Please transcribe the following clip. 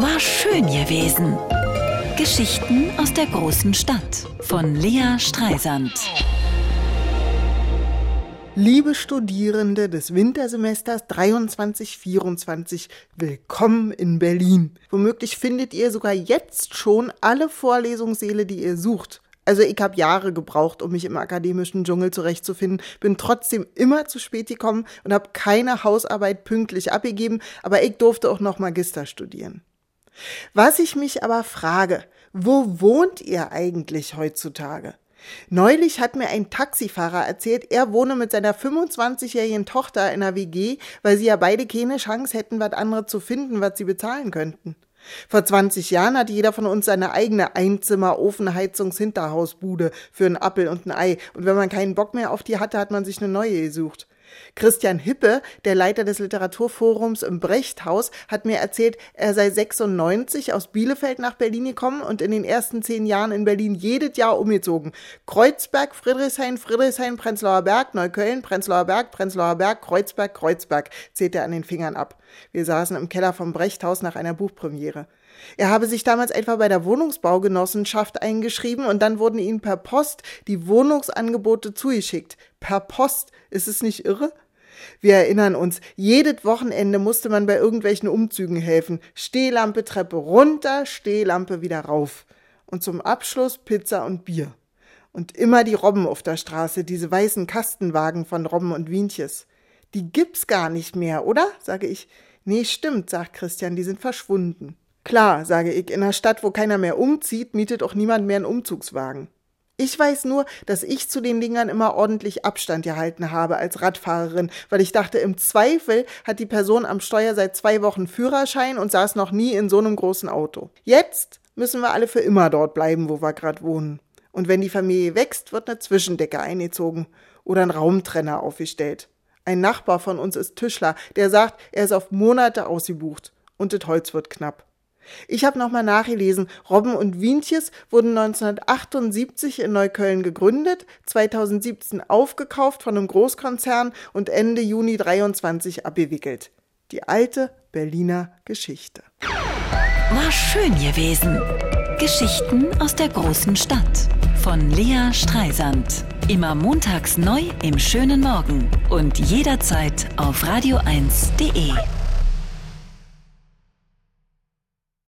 War schön gewesen. Geschichten aus der großen Stadt von Lea Streisand. Liebe Studierende des Wintersemesters 23-24, willkommen in Berlin. Womöglich findet ihr sogar jetzt schon alle Vorlesungssäle, die ihr sucht. Also ich habe Jahre gebraucht, um mich im akademischen Dschungel zurechtzufinden, bin trotzdem immer zu spät gekommen und habe keine Hausarbeit pünktlich abgegeben, aber ich durfte auch noch Magister studieren. Was ich mich aber frage, wo wohnt ihr eigentlich heutzutage? Neulich hat mir ein Taxifahrer erzählt, er wohne mit seiner 25-jährigen Tochter in einer WG, weil sie ja beide keine Chance hätten, was anderes zu finden, was sie bezahlen könnten. Vor 20 Jahren hat jeder von uns seine eigene Einzimmer-Ofenheizungs-Hinterhausbude für einen Appel und ein Ei. Und wenn man keinen Bock mehr auf die hatte, hat man sich eine neue gesucht. Christian Hippe, der Leiter des Literaturforums im Brechthaus, hat mir erzählt, er sei 96 aus Bielefeld nach Berlin gekommen und in den ersten zehn Jahren in Berlin jedes Jahr umgezogen. Kreuzberg, Friedrichshain, Friedrichshain, Prenzlauer Berg, Neukölln, Prenzlauer Berg, Prenzlauer Berg, Kreuzberg, Kreuzberg, zählt er an den Fingern ab. Wir saßen im Keller vom Brechthaus nach einer Buchpremiere. Er habe sich damals etwa bei der Wohnungsbaugenossenschaft eingeschrieben und dann wurden ihm per Post die Wohnungsangebote zugeschickt. Per Post. Ist es nicht irre? Wir erinnern uns, jedes Wochenende musste man bei irgendwelchen Umzügen helfen. Stehlampe Treppe runter, Stehlampe wieder rauf. Und zum Abschluss Pizza und Bier. Und immer die Robben auf der Straße, diese weißen Kastenwagen von Robben und Wienches. Die gibt's gar nicht mehr, oder? sage ich. Nee, stimmt, sagt Christian, die sind verschwunden. Klar, sage ich, in einer Stadt, wo keiner mehr umzieht, mietet auch niemand mehr einen Umzugswagen. Ich weiß nur, dass ich zu den Dingern immer ordentlich Abstand gehalten habe als Radfahrerin, weil ich dachte, im Zweifel hat die Person am Steuer seit zwei Wochen Führerschein und saß noch nie in so einem großen Auto. Jetzt müssen wir alle für immer dort bleiben, wo wir gerade wohnen. Und wenn die Familie wächst, wird eine Zwischendecke eingezogen oder ein Raumtrenner aufgestellt. Ein Nachbar von uns ist Tischler, der sagt, er ist auf Monate ausgebucht und das Holz wird knapp. Ich habe nochmal nachgelesen. Robben und Wientjes wurden 1978 in Neukölln gegründet, 2017 aufgekauft von einem Großkonzern und Ende Juni 23 abgewickelt. Die alte Berliner Geschichte. War schön gewesen. Geschichten aus der großen Stadt von Lea Streisand. Immer montags neu im schönen Morgen und jederzeit auf radio1.de.